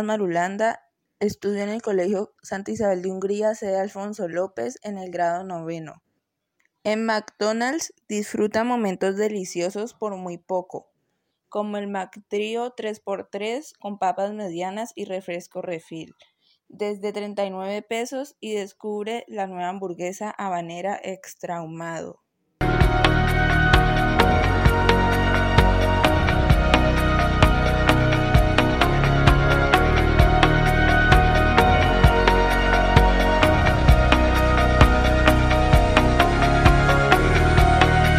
Marulanda, estudió en el Colegio Santa Isabel de Hungría, sede Alfonso López, en el grado noveno. En McDonald's disfruta momentos deliciosos por muy poco, como el McTrio 3x3 con papas medianas y refresco refil. desde 39 pesos y descubre la nueva hamburguesa habanera extra ahumado.